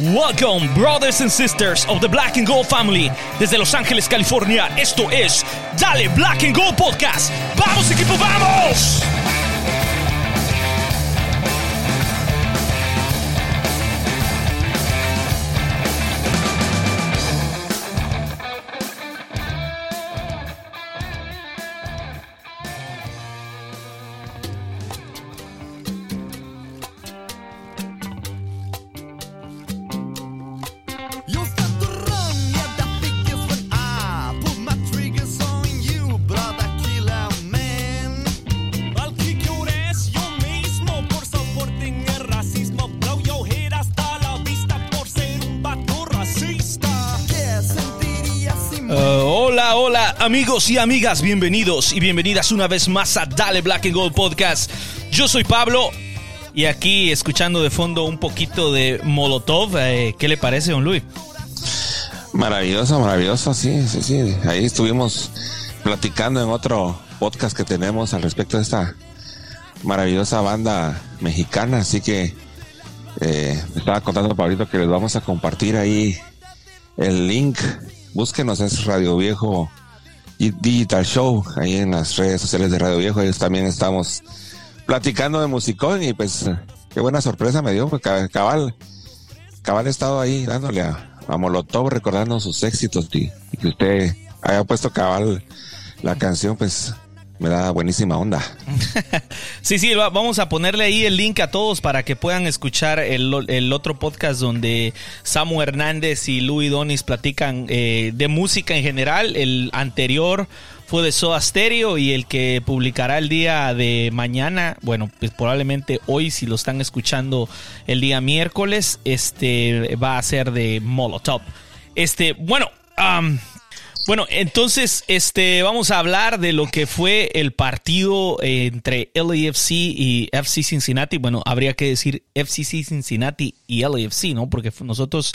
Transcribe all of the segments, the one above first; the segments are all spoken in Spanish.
Welcome, brothers and sisters of the Black and Gold family. Desde Los Ángeles, California, esto es Dale Black and Gold Podcast. ¡Vamos, equipo, vamos! Amigos y amigas, bienvenidos y bienvenidas una vez más a Dale Black and Gold Podcast. Yo soy Pablo y aquí escuchando de fondo un poquito de Molotov. Eh, ¿Qué le parece, don Luis? Maravilloso, maravilloso, sí, sí, sí. Ahí estuvimos platicando en otro podcast que tenemos al respecto de esta maravillosa banda mexicana, así que eh, me estaba contando Pablito que les vamos a compartir ahí el link. Búsquenos, es Radio Viejo Digital Show, ahí en las redes sociales de Radio Viejo. Ellos también estamos platicando de musicón y pues qué buena sorpresa me dio, ca- cabal, cabal he estado ahí dándole a, a Molotov recordando sus éxitos y que usted haya puesto cabal la canción, pues me da buenísima onda. Sí, sí, va- vamos a ponerle ahí el link a todos para que puedan escuchar el, el otro podcast donde Samu Hernández y Louis Donis platican eh, de música en general. El anterior fue de Soda Stereo y el que publicará el día de mañana, bueno, pues probablemente hoy si lo están escuchando el día miércoles, este va a ser de Molotov. Este, bueno, bueno, entonces este, vamos a hablar de lo que fue el partido eh, entre LAFC y FC Cincinnati. Bueno, habría que decir FCC Cincinnati y LAFC, ¿no? Porque nosotros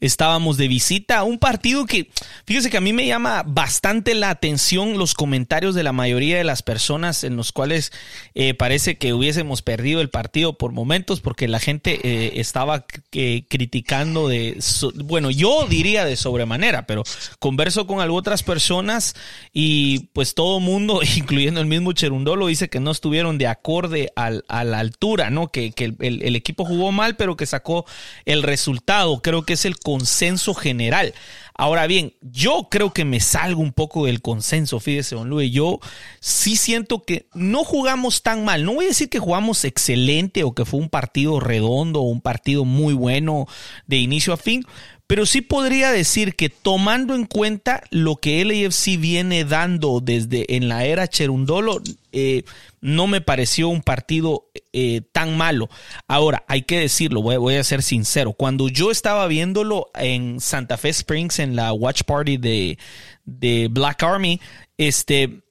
estábamos de visita un partido que, fíjese que a mí me llama bastante la atención los comentarios de la mayoría de las personas en los cuales eh, parece que hubiésemos perdido el partido por momentos porque la gente eh, estaba eh, criticando de, bueno, yo diría de sobremanera, pero converso con otras personas y pues todo mundo, incluyendo el mismo Cherundolo, dice que no estuvieron de acorde al- a la altura, ¿no? Que, que el equipo jugó mal, pero que sacó el resultado. Creo que es el consenso general. Ahora bien, yo creo que me salgo un poco del consenso, fíjese, don Luis. Yo sí siento que no jugamos tan mal. No voy a decir que jugamos excelente o que fue un partido redondo o un partido muy bueno de inicio a fin, pero sí podría decir que tomando en cuenta lo que LAFC viene dando desde en la era Cherundolo, eh, no me pareció un partido eh, tan malo. Ahora, hay que decirlo, voy, voy a ser sincero. Cuando yo estaba viéndolo en Santa Fe Springs, en la watch party de, de Black Army, este,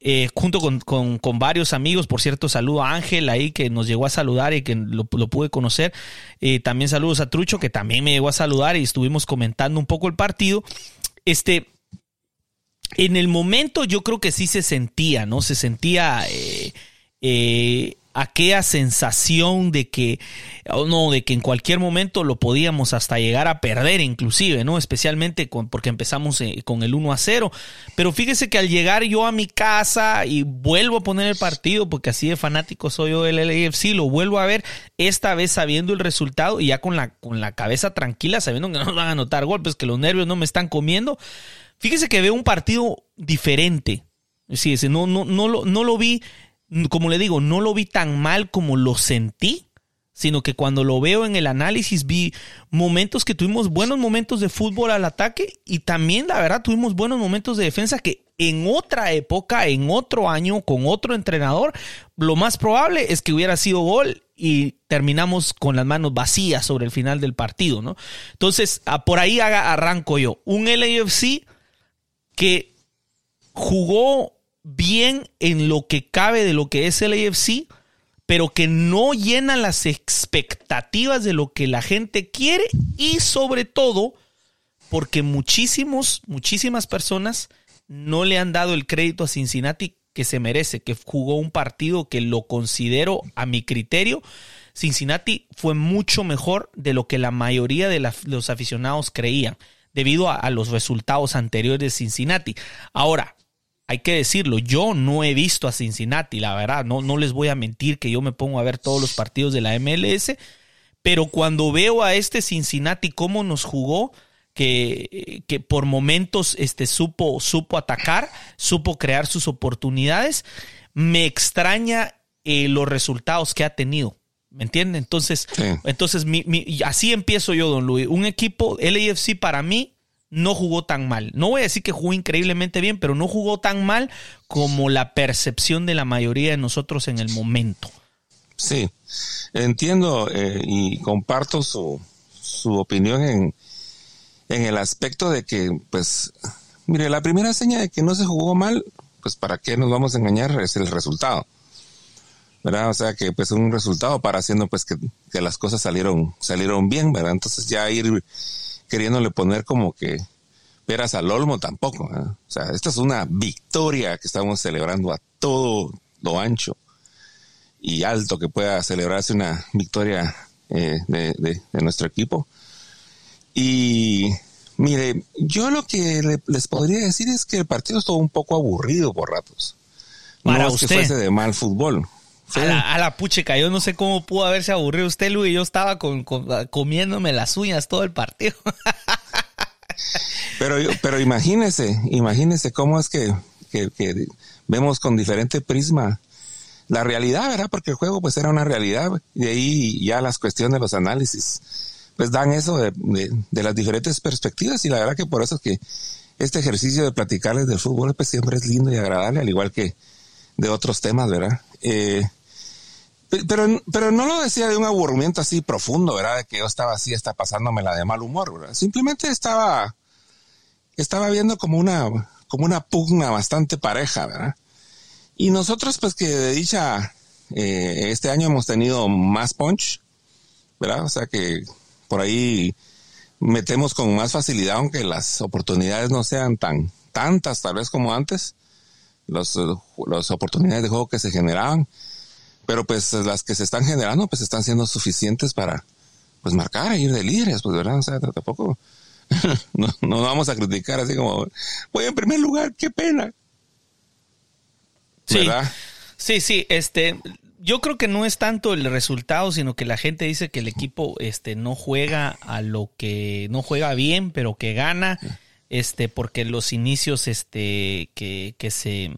eh, junto con, con- varios amigos. Por cierto, saludo a Ángel ahí que nos llegó a saludar y que lo, lo pude conocer. Eh, también saludos a Trucho que también me llegó a saludar y estuvimos comentando un poco el partido. Este, en el momento yo creo que sí se sentía, ¿no? Se sentía eh, eh, aquella sensación de que, oh, no, de que en cualquier momento lo podíamos hasta llegar a perder inclusive, ¿no? Especialmente con, porque empezamos eh, con el 1 a 0. Pero fíjese que al llegar yo a mi casa y vuelvo a poner el partido, porque así de fanático soy yo del LAFC, lo vuelvo a ver, esta vez sabiendo el resultado y ya con la, con la cabeza tranquila, sabiendo que no nos van a anotar golpes, que los nervios no me están comiendo. Fíjese que veo un partido diferente. Sí, no, no, no, lo, no lo vi, como le digo, no lo vi tan mal como lo sentí, sino que cuando lo veo en el análisis vi momentos que tuvimos buenos momentos de fútbol al ataque y también, la verdad, tuvimos buenos momentos de defensa que en otra época, en otro año, con otro entrenador, lo más probable es que hubiera sido gol y terminamos con las manos vacías sobre el final del partido, ¿no? Entonces, por ahí arranco yo. Un LAFC que jugó bien en lo que cabe de lo que es el AFC, pero que no llena las expectativas de lo que la gente quiere y sobre todo porque muchísimos, muchísimas personas no le han dado el crédito a Cincinnati que se merece, que jugó un partido que lo considero a mi criterio Cincinnati fue mucho mejor de lo que la mayoría de los aficionados creían, debido a los resultados anteriores de Cincinnati. Ahora, hay que decirlo, yo no he visto a Cincinnati, la verdad, no, no les voy a mentir que yo me pongo a ver todos los partidos de la MLS, pero cuando veo a este Cincinnati cómo nos jugó, que, que por momentos este, supo, supo atacar, supo crear sus oportunidades, me extraña eh, los resultados que ha tenido. ¿Me entiende? Entonces, Sí. entonces mi- mi- y así empiezo yo, don Luis. Un equipo, LAFC para mí, no jugó tan mal. No voy a decir que jugó increíblemente bien, pero no jugó tan mal como la percepción de la mayoría de nosotros en el momento. Sí, entiendo eh, y comparto su, su opinión en, en el aspecto de que, pues, mire, la primera seña de que no se jugó mal, pues, ¿para qué nos vamos a engañar? Es el resultado. ¿Verdad? O sea que, pues, un resultado para haciendo, pues, que, que las cosas salieron, salieron bien, ¿verdad? Entonces ya ir queriéndole poner como que peras al olmo tampoco. ¿verdad? O sea, esta es una victoria que estamos celebrando a todo lo ancho y alto que pueda celebrarse una victoria eh, de, de- de nuestro equipo. Y mire, yo lo que le- les podría decir es que el partido estuvo un poco aburrido por ratos. Para no es usted. que fuese de mal fútbol. Sí. A la, a la pucheca, yo no sé cómo pudo haberse aburrido usted, Luis. Yo estaba con, con- comiéndome las uñas todo el partido. Pero, yo- pero imagínese, imagínese cómo es que, que- que vemos con diferente prisma la realidad, ¿verdad? Porque el juego pues era una realidad y de ahí ya las cuestiones de los análisis pues dan eso de, de- de las diferentes perspectivas y la verdad que por eso es que este ejercicio de platicarles del fútbol pues siempre es lindo y agradable, al igual que de otros temas, ¿verdad? Eh, pero, pero no lo decía de un aburrimiento así profundo, ¿verdad? De que yo estaba así, está pasándome la de mal humor, ¿verdad? Simplemente estaba, estaba viendo como una, como una pugna bastante pareja, ¿verdad? Y nosotros, pues que de dicha, eh, este año hemos tenido más punch, ¿verdad? O sea que por ahí metemos con más facilidad, aunque las oportunidades no sean tan tantas tal vez como antes, los, las oportunidades de juego que se generaban, pero pues las que se están generando pues están siendo suficientes para pues marcar e ir de líderes, pues verdad, o sea, tampoco no, no vamos a criticar así como voy en primer lugar, qué pena. Sí. ¿Verdad? Sí, sí, este, yo creo que no es tanto el resultado, sino que la gente dice que el equipo, este, no juega a lo que, no juega bien, pero que gana, este, porque los inicios, este, que, que se,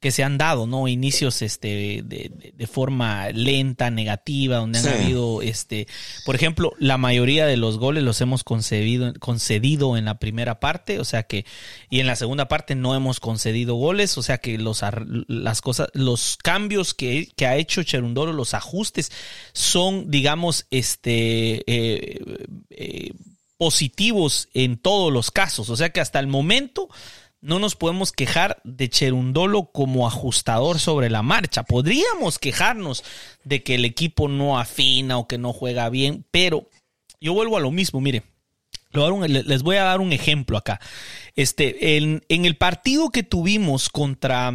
que se han dado, ¿no? Inicios, este, de, de- forma lenta, negativa, donde han Sí. habido, este, por ejemplo, la mayoría de los goles los hemos concedido, concedido en la primera parte, o sea que, y en la segunda parte no hemos concedido goles, o sea que los, las cosas, los cambios que, que ha hecho Cherundolo, los ajustes, son, digamos, este, eh, eh, positivos en todos los casos, o sea que hasta el momento no nos podemos quejar de Cherundolo como ajustador sobre la marcha. Podríamos quejarnos de que el equipo no afina o que no juega bien, pero yo vuelvo a lo mismo, mire. Les voy a dar un ejemplo acá. Este, en, el partido que tuvimos contra,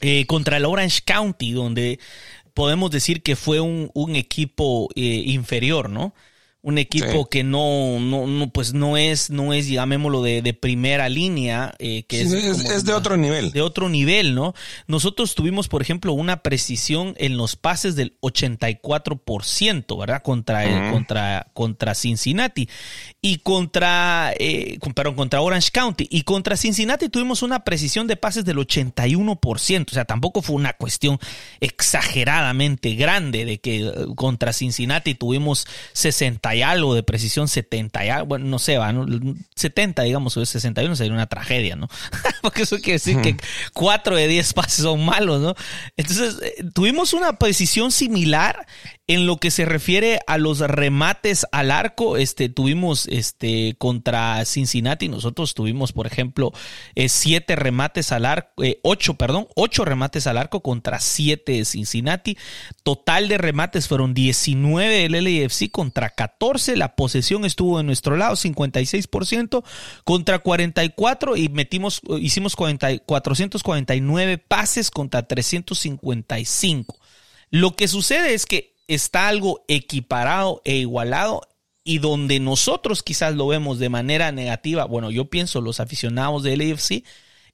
eh, contra el Orange County, donde podemos decir que fue un, un equipo eh, inferior, ¿no? Un equipo Sí. que no, no, no, pues no es, no es, llamémoslo, de, de primera línea, eh, que es, es, como- es de otro nivel. de otro nivel, ¿no? Nosotros tuvimos, por ejemplo, una precisión en los pases del 84%, ¿verdad? Contra, el- Ujú. contra, contra Cincinnati. Y contra, eh, perdón, contra Orange County. Y contra Cincinnati tuvimos una precisión de pases del 81%. O sea, tampoco fue una cuestión exageradamente grande de que eh, contra Cincinnati tuvimos 60 y algo de precisión, 70 y algo, bueno, no sé, va, ¿no? 70, digamos, o 61 sería una tragedia, ¿no? Porque eso quiere decir que 4 de 10 pases son malos, ¿no? Entonces, eh, tuvimos una precisión similar en lo que se refiere a los remates al arco, este, tuvimos este, contra Cincinnati, nosotros tuvimos, por ejemplo, eh, siete remates al arco, eh, ocho, perdón, ocho remates al arco contra siete de Cincinnati. Total de remates fueron 19 del LAFC contra 14. La posesión estuvo de nuestro lado, 56% contra 44 y metimos, hicimos 40 449 pases contra 355. Lo que sucede es que está algo equiparado e igualado y donde nosotros quizás lo vemos de manera negativa, bueno, yo pienso los aficionados del AFC,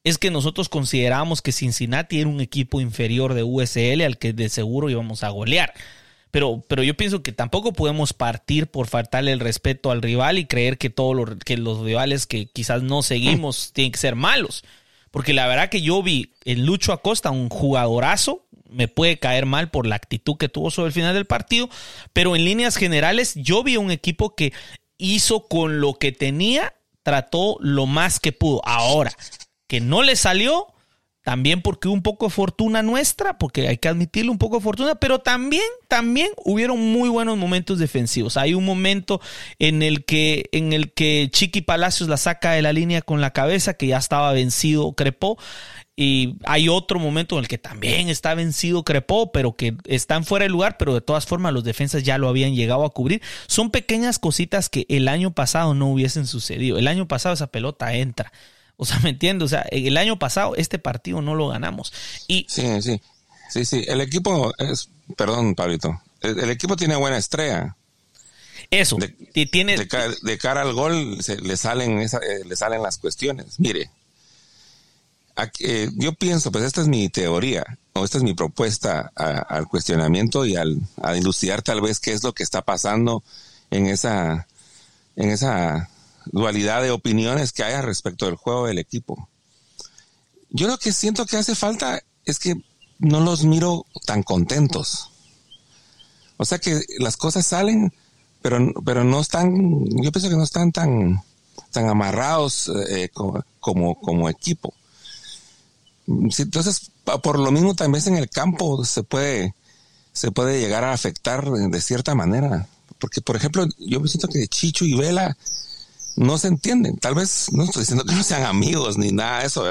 es que nosotros consideramos que Cincinnati era un equipo inferior de USL al que de seguro íbamos a golear. Pero, pero yo pienso que tampoco podemos partir por faltarle el respeto al rival y creer que todos los, que los rivales que quizás no seguimos tienen que ser malos. Porque la verdad que yo vi en Lucho Acosta un jugadorazo, me puede caer mal por la actitud que tuvo sobre el final del partido, pero en líneas generales yo vi un equipo que hizo con lo que tenía, trató lo más que pudo. Ahora, que no le salió, también porque hubo un poco de fortuna nuestra, porque hay que admitirlo, un poco de fortuna, pero también, también hubieron muy buenos momentos defensivos. Hay un momento en el que, en el que Chiqui Palacios la saca de la línea con la cabeza, que ya estaba vencido, crepó. Y hay otro momento en el que también está vencido Crepó, pero que están fuera de lugar, pero de todas formas los defensas ya lo habían llegado a cubrir. Son pequeñas cositas que el año pasado no hubiesen sucedido. El año pasado esa pelota entra. O sea, ¿me entiendes? O sea, el año pasado este partido no lo ganamos. Y Sí, sí. Sí, sí. El equipo es, perdón, Pablito. El, el equipo tiene buena estrella. eso, De- ti- tiene, De, ca- de cara al gol se- le salen esa- eh, le salen las cuestiones. Mire, eh, yo pienso, pues esta es mi teoría o esta es mi propuesta al cuestionamiento y al a dilucidar tal vez qué es lo que está pasando en esa en esa dualidad de opiniones que haya respecto del juego del equipo. Yo lo que siento que hace falta es que no los miro tan contentos. O sea que las cosas salen, pero, pero no están, yo pienso que no están tan, tan amarrados eh, co- como, como equipo. Sí, Entonces, por lo mismo, también en el campo se puede, se puede llegar a afectar de, de cierta manera. Porque, por ejemplo, yo me siento que Chicho y Vela no se entienden. Tal vez no estoy diciendo que no sean amigos ni nada de eso,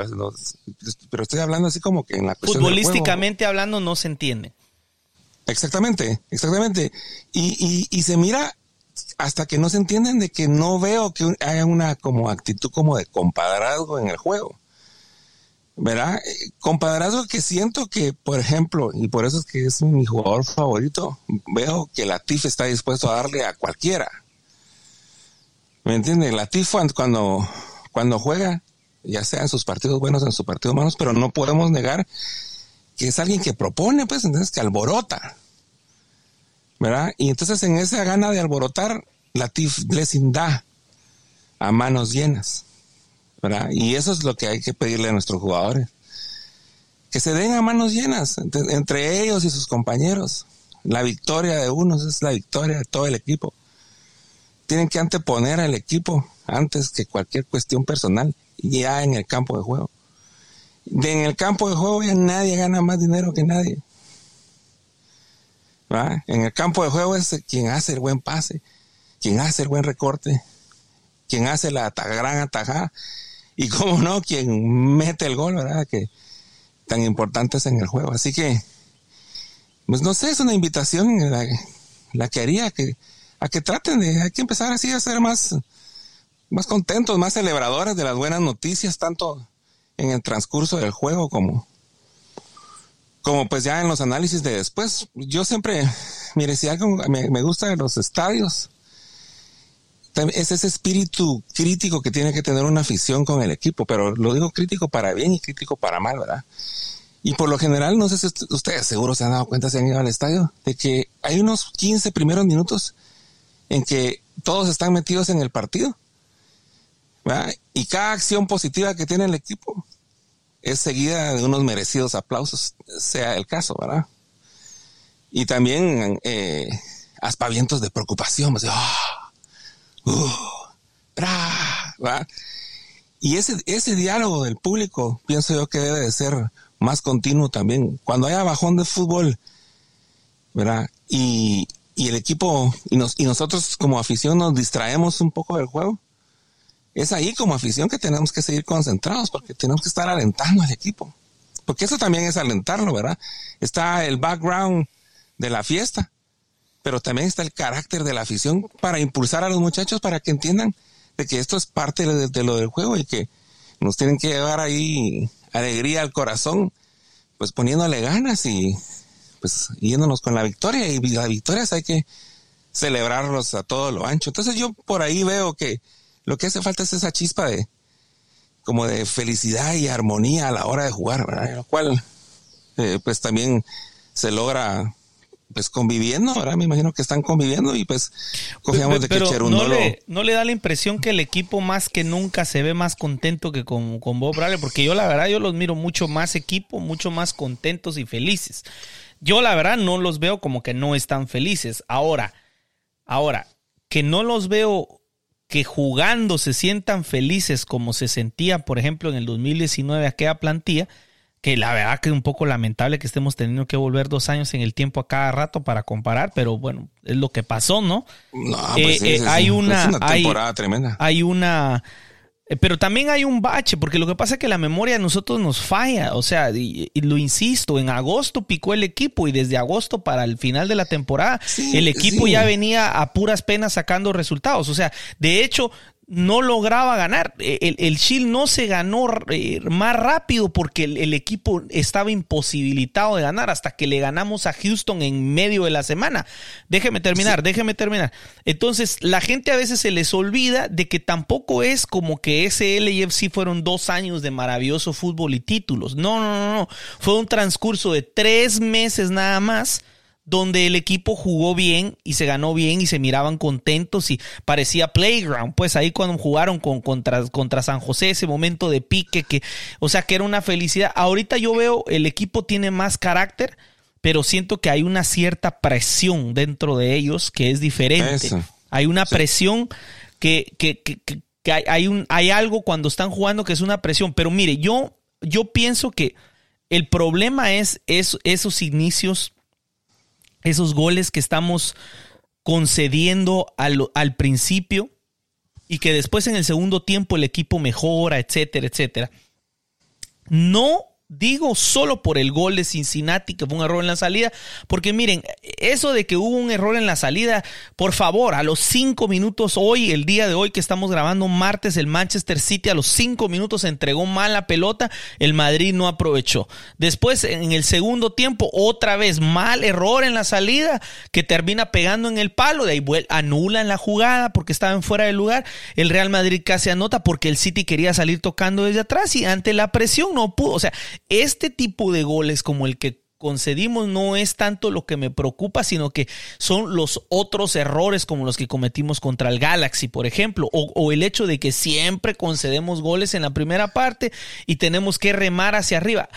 pero estoy hablando así como que en la cuestión del futbolísticamente hablando no se entiende. Exactamente, exactamente. Y, y, y se mira hasta que no se entienden de que no veo que haya una como actitud como de compadrazgo en el juego. ¿Verdad? Compadrazgo que siento que, por ejemplo, y por eso es que es mi jugador favorito, veo que Latif está dispuesto a darle a cualquiera. ¿Me entienden? Latif cuando, cuando juega, ya sea en sus partidos buenos, en sus partidos malos, pero no podemos negar que es alguien que propone, pues, entonces que alborota. ¿Verdad? Y entonces en esa gana de alborotar, Latif Blessing da a manos llenas. Y eso es lo que hay que pedirle a nuestros jugadores. Que se den a manos llenas entre, ellos y sus compañeros. La victoria de unos es la victoria de todo el equipo. Tienen que anteponer al equipo antes que cualquier cuestión personal, ya en el campo de juego. En el campo de juego ya nadie gana más dinero que nadie. En el campo de juego es quien hace el buen pase, quien hace el buen recorte, quien hace la gran atajada y como no, quien mete el gol, ¿verdad? Que tan importante es en el juego. Así que, pues no sé, es una invitación la, la que haría que, a que traten de, hay que empezar así a ser más, más contentos, más celebradores de las buenas noticias, tanto en el transcurso del juego como, como pues ya en los análisis de después. Yo siempre, mire, si algo me, me gusta de los estadios, es ese espíritu crítico que tiene que tener una afición con el equipo, pero lo digo crítico para bien y crítico para mal, ¿verdad? Y por lo general, no sé si ust- ustedes seguro se han dado cuenta, si han ido al estadio, de que hay unos 15 primeros minutos en que todos están metidos en el partido. ¿verdad? Y cada acción positiva que tiene el equipo es seguida de unos merecidos aplausos, sea el caso, ¿verdad? Y también eh, aspavientos de preocupación, pues, ¡ah! ¡Uh! ¡bra! Y ese, ese diálogo del público, pienso yo que debe de ser más continuo también. Cuando haya bajón de fútbol, ¿verdad? Y, y el equipo, y, nos, y nosotros como afición nos distraemos un poco del juego, es ahí como afición que tenemos que seguir concentrados porque tenemos que estar alentando al equipo. Porque eso también es alentarlo, ¿verdad? Está el background de la fiesta, pero también está el carácter de la afición para impulsar a los muchachos para que entiendan de que esto es parte de, lo del juego y que nos tienen que llevar ahí alegría al corazón, pues poniéndole ganas y pues yéndonos con la victoria y las victorias hay que celebrarlos a todo lo ancho. Entonces yo por ahí veo que lo que hace falta es esa chispa de como de felicidad y armonía a la hora de jugar, ¿verdad? Lo cual eh, pues también se logra pues conviviendo, ¿verdad? Me imagino que están conviviendo y pues confiamos de que no le, no le da la impresión que el equipo más que nunca se ve más contento que con, con Bob Bradley, porque yo la verdad yo los miro mucho más equipo, mucho más contentos y felices. Yo la verdad no los veo como que no están felices. Ahora, ahora, que no los veo que jugando se sientan felices como se sentían, por ejemplo, en el 2019 aquella plantilla, que la verdad que es un poco lamentable que estemos teniendo que volver dos años en el tiempo a cada rato para comparar, pero bueno, es lo que pasó, ¿no? No, Eh, pues eh, hay una, Es temporada tremenda. Hay una, eh, pero también hay un bache, porque lo que pasa es que la memoria de nosotros nos falla, o sea, y, y lo insisto, en agosto picó el equipo y desde agosto para el final de la temporada Sí, el equipo sí. ya venía a puras penas sacando resultados, o sea, de hecho no lograba ganar. El, el Shield no se ganó eh, más rápido porque el, el equipo estaba imposibilitado de ganar hasta que le ganamos a Houston en medio de la semana. Déjeme terminar, déjeme terminar. Entonces, la gente a veces se les olvida de que tampoco es como que ese LAFC fueron dos años de maravilloso fútbol y títulos. No, no, no, no. Fue un transcurso de tres meses nada más donde el equipo jugó bien y se ganó bien y se miraban contentos y parecía playground, pues ahí cuando jugaron con, contra, contra San José, ese momento de pique, que, o sea, que era una felicidad. Ahorita yo veo el equipo tiene más carácter, pero siento que hay una cierta presión dentro de ellos que es diferente. Eso. Hay una Sí. presión que, que, que, que- que hay, hay un, hay algo cuando están jugando que es una presión. Pero mire, yo, yo pienso que el problema es, es esos inicios esos goles que estamos concediendo al, al principio y que después en el segundo tiempo el equipo mejora, etcétera, etcétera. No digo solo por el gol de Cincinnati, que fue un error en la salida, porque miren, eso de que hubo un error en la salida, por favor, a los cinco minutos hoy, el día de hoy que estamos grabando martes, el Manchester City a los cinco minutos entregó mal la pelota, el Madrid no aprovechó. Después, en el segundo tiempo, otra vez mal error en la salida, que termina pegando en el palo, de ahí anulan la jugada porque estaban fuera de lugar, el Real Madrid casi anota porque el City quería salir tocando desde atrás y ante la presión no pudo, o sea, este tipo de goles como el que concedimos no es tanto lo que me preocupa, sino que son los otros errores como los que cometimos contra el Galaxy, por ejemplo, o, el hecho de que siempre concedemos goles en la primera parte y tenemos que remar hacia arriba.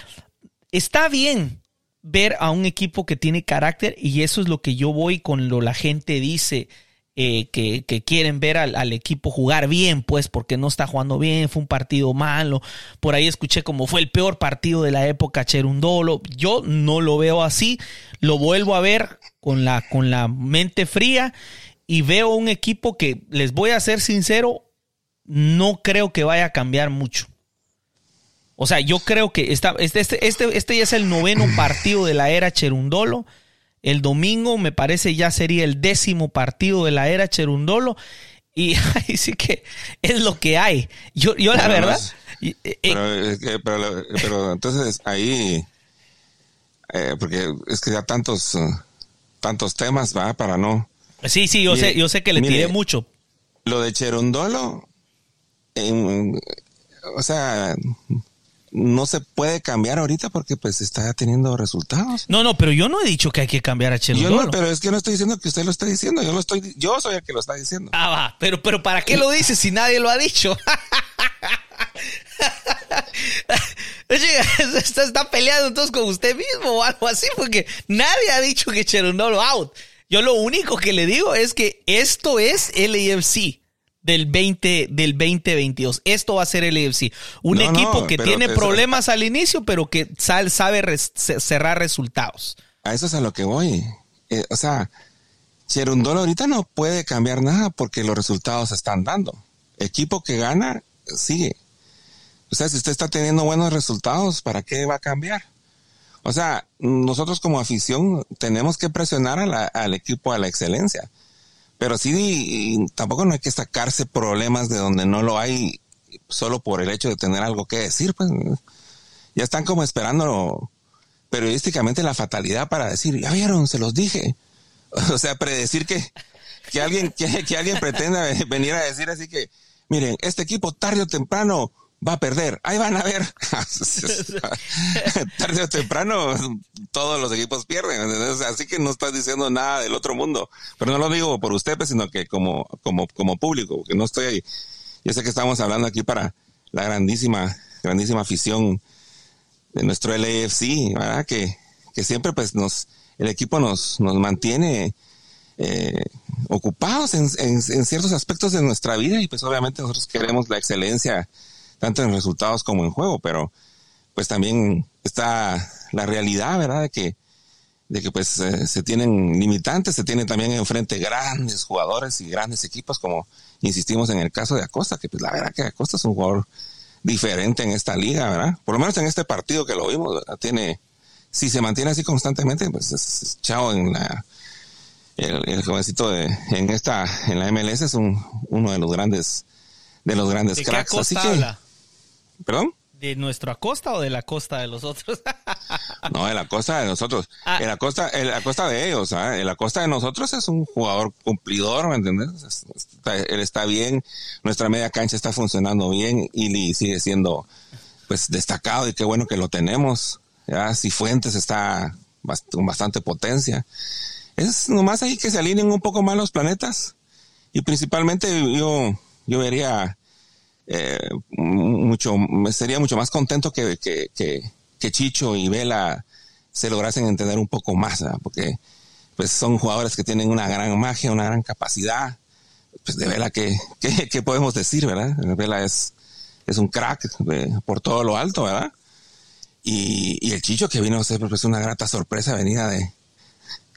Está bien ver a un equipo que tiene carácter y eso es lo que yo voy con lo la gente dice eh, que, quieren ver al, equipo jugar bien, pues porque no está jugando bien, fue un partido malo. Por ahí escuché como fue el peor partido de la época Cherundolo. Yo no lo veo así, lo vuelvo a ver con la, con la mente fría y veo un equipo que, les voy a ser sincero, no creo que vaya a cambiar mucho. O sea, yo creo que este, este, este, este ya es el noveno partido de la era Cherundolo. El domingo me parece ya sería el décimo partido de la era Cherundolo. Y ahí sí que es lo que hay. Yo, yo la Pero verdad. es- y- eh, Pero, pero, pero entonces ahí, eh, porque es que ya tantos, eh, tantos temas, va, para no. sí, sí, yo Mire, sé, yo sé que le mire, tiré mucho. Lo de Cherundolo, en- o sea, no se puede cambiar ahorita porque pues está teniendo resultados. No, no, pero yo no he dicho que hay que cambiar a Yo Cherundolo. no, pero es que no estoy diciendo que usted lo está diciendo, yo lo estoy, yo soy el que lo está diciendo. Ah, va, pero, pero ¿para qué lo dices si nadie lo ha dicho? Está, está peleando entonces con usted mismo o algo así, porque nadie ha dicho que Cherundolo out. Yo lo único que le digo es que esto es LAFC del 20 del 2022. Esto va a ser LAFC. Un No, no, equipo que tiene problemas al inicio, pero que sal- sabe res- cerrar resultados. A eso es a lo que voy. Eh, o sea, Cherundolo ahorita no puede cambiar nada porque los resultados se están dando. Equipo que gana, sigue. O sea, si usted está teniendo buenos resultados, ¿para qué va a cambiar? O sea, nosotros como afición tenemos que presionar a la- al equipo a la excelencia. Pero sí, tampoco no hay que sacarse problemas de donde no lo hay solo por el hecho de tener algo que decir. Pues ya están como esperando periodísticamente la fatalidad para decir, ya vieron, se los dije. O sea, predecir que, que alguien, que, que alguien pretenda venir a decir así que, miren, este equipo tarde o temprano va a perder. Ahí van a ver. tarde o temprano todos los equipos pierden. ¿entendés? Así que no estás diciendo nada del otro mundo. Pero no lo digo por usted, pues, sino que como, como, como público, porque no estoy ahí. Yo sé que estamos hablando aquí para la grandísima, grandísima afición de nuestro LAFC, ¿verdad? Que, que siempre pues nos, el equipo nos, nos mantiene eh, ocupados en, en, en ciertos aspectos de nuestra vida y pues obviamente nosotros queremos la excelencia tanto en resultados como en juego, pero pues también está la realidad, ¿verdad? De que, de que pues eh, se tienen limitantes, se tienen también enfrente grandes jugadores y grandes equipos, como insistimos en el caso de Acosta, que pues la verdad que Acosta es un jugador diferente en esta liga, ¿verdad? Por lo menos en este partido que lo vimos, ¿verdad? tiene, si se mantiene así constantemente, pues es, es chao en la, el, el jovencito de, en esta, en la MLS es un, uno de los grandes, de los grandes ¿De qué cracks. Así que, habla? Perdón. ¿De nuestro Acosta o de la costa de los otros? No, el Acosta de nosotros. Ah. El Acosta, el Acosta de ellos, ¿ah? El Acosta de nosotros es un jugador cumplidor, ¿me está- él está bien, nuestra media cancha está funcionando bien y sigue siendo pues destacado y qué bueno que lo tenemos. Ya, si Fuentes está bast- con bastante potencia. Es nomás ahí que se alineen un poco más los planetas. Y principalmente yo, yo vería eh, mucho, sería mucho más contento que, que, que, Chicho y Vela se lograsen entender un poco más, porque pues son jugadores que tienen una gran magia, una gran capacidad. Pues de Vela, ¿qué, qué, podemos decir, verdad? Vela es, es un crack de- por todo lo alto, ¿verdad? Y, y el Chicho que vino a ser pues, una grata sorpresa venida de,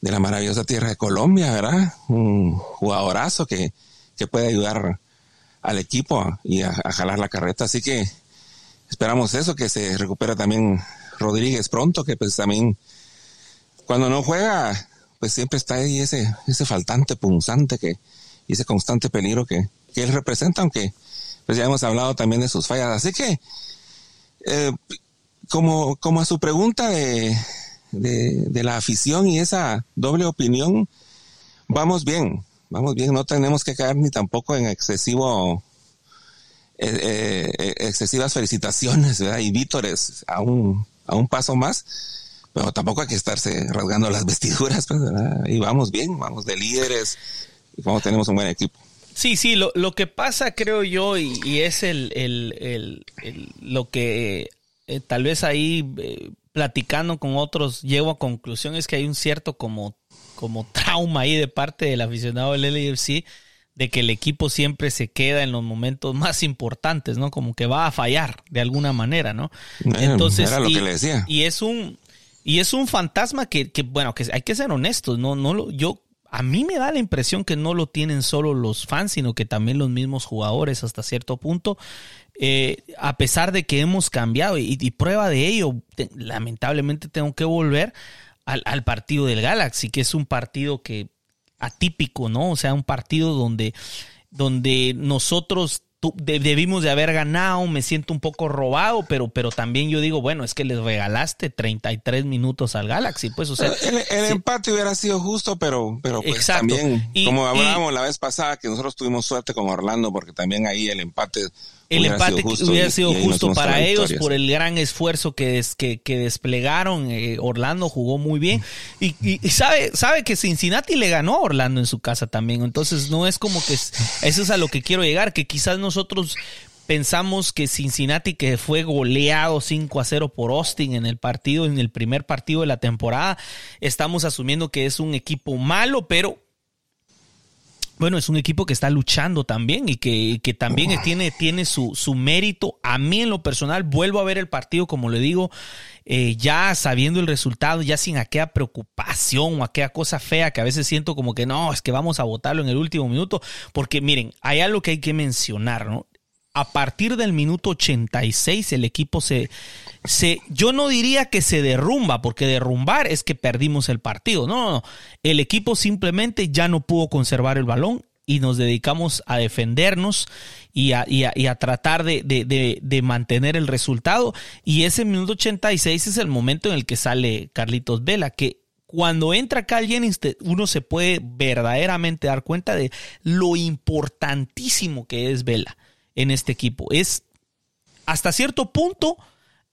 de la maravillosa tierra de Colombia, ¿verdad? Un jugadorazo que, que puede ayudar al equipo y a, jalar la carreta. Así que esperamos eso, que se recupere también Rodríguez pronto, que pues también cuando no juega, pues siempre está ahí ese, ese faltante punzante que, y ese constante peligro que, que él representa, aunque pues ya hemos hablado también de sus fallas. Así que, eh, como, como a su pregunta de, de la afición y esa doble opinión, vamos bien, vamos bien, no tenemos que caer ni tampoco en excesivo eh, eh, excesivas felicitaciones ¿verdad? y vítores a un, a un paso más, pero tampoco hay que estarse rasgando las vestiduras, pues, y vamos bien, vamos de líderes, y vamos, tenemos un buen equipo. Sí, sí, lo, lo que pasa, creo yo, y, es el, el, el- lo que eh, tal vez ahí platicando con otros llego a conclusión es que hay un cierto como, como trauma ahí de parte del aficionado del LAFC de que el equipo siempre se queda en los momentos más importantes, ¿no? Como que va a fallar de alguna manera, ¿no? Entonces, era lo y, que le decía. y es un y es un fantasma que, que, bueno, que hay que ser honestos, no, no lo, yo a mí me da la impresión que no lo tienen solo los fans, sino que también los mismos jugadores hasta cierto punto. Eh, a pesar de que hemos cambiado y, y prueba de ello, te- lamentablemente tengo que volver al, al partido del Galaxy, que es un partido que atípico, ¿no? O sea, un partido donde, donde nosotros debimos de haber ganado, me siento un poco robado, pero, pero también yo digo, bueno, es que les regalaste 33 minutos al Galaxy, pues, o sea, el, el sí. empate hubiera sido justo, pero, pero pues Exacto. también, Y- como y- hablábamos la vez pasada, que nosotros tuvimos suerte con Orlando, porque también ahí el empate el hubiera empate sido que justo hubiera sido y justo para ellos por el gran esfuerzo que, des- que, que desplegaron. eh, Orlando jugó muy bien y, y- sabe, sabe que Cincinnati le ganó a Orlando en su casa también. Entonces no es como que es- eso es a lo que quiero llegar, que quizás nosotros pensamos que Cincinnati que fue goleado 5 a 0 por Austin en el partido, en el primer partido de la temporada, estamos asumiendo que es un equipo malo, pero bueno, es un equipo que está luchando también y que, que también tiene, tiene su, su mérito. A mí en lo personal vuelvo a ver el partido, como le digo, eh, ya sabiendo el resultado, ya sin aquella preocupación o aquella cosa fea que a veces siento como que no, es que vamos a votarlo en el último minuto. Porque miren, hay algo que hay que mencionar, ¿no? A partir del minuto 86 el equipo se, se, yo no diría que se derrumba, porque derrumbar es que perdimos el partido. No, no, no. El equipo simplemente ya no pudo conservar el balón y nos dedicamos a defendernos y a, y a- tratar de, de- de- de mantener el resultado. Y ese minuto 86 es el momento en el que sale Carlitos Vela, que cuando entra Cal Jennings uno se puede verdaderamente dar cuenta de lo importantísimo que es Vela en este equipo. Es hasta cierto punto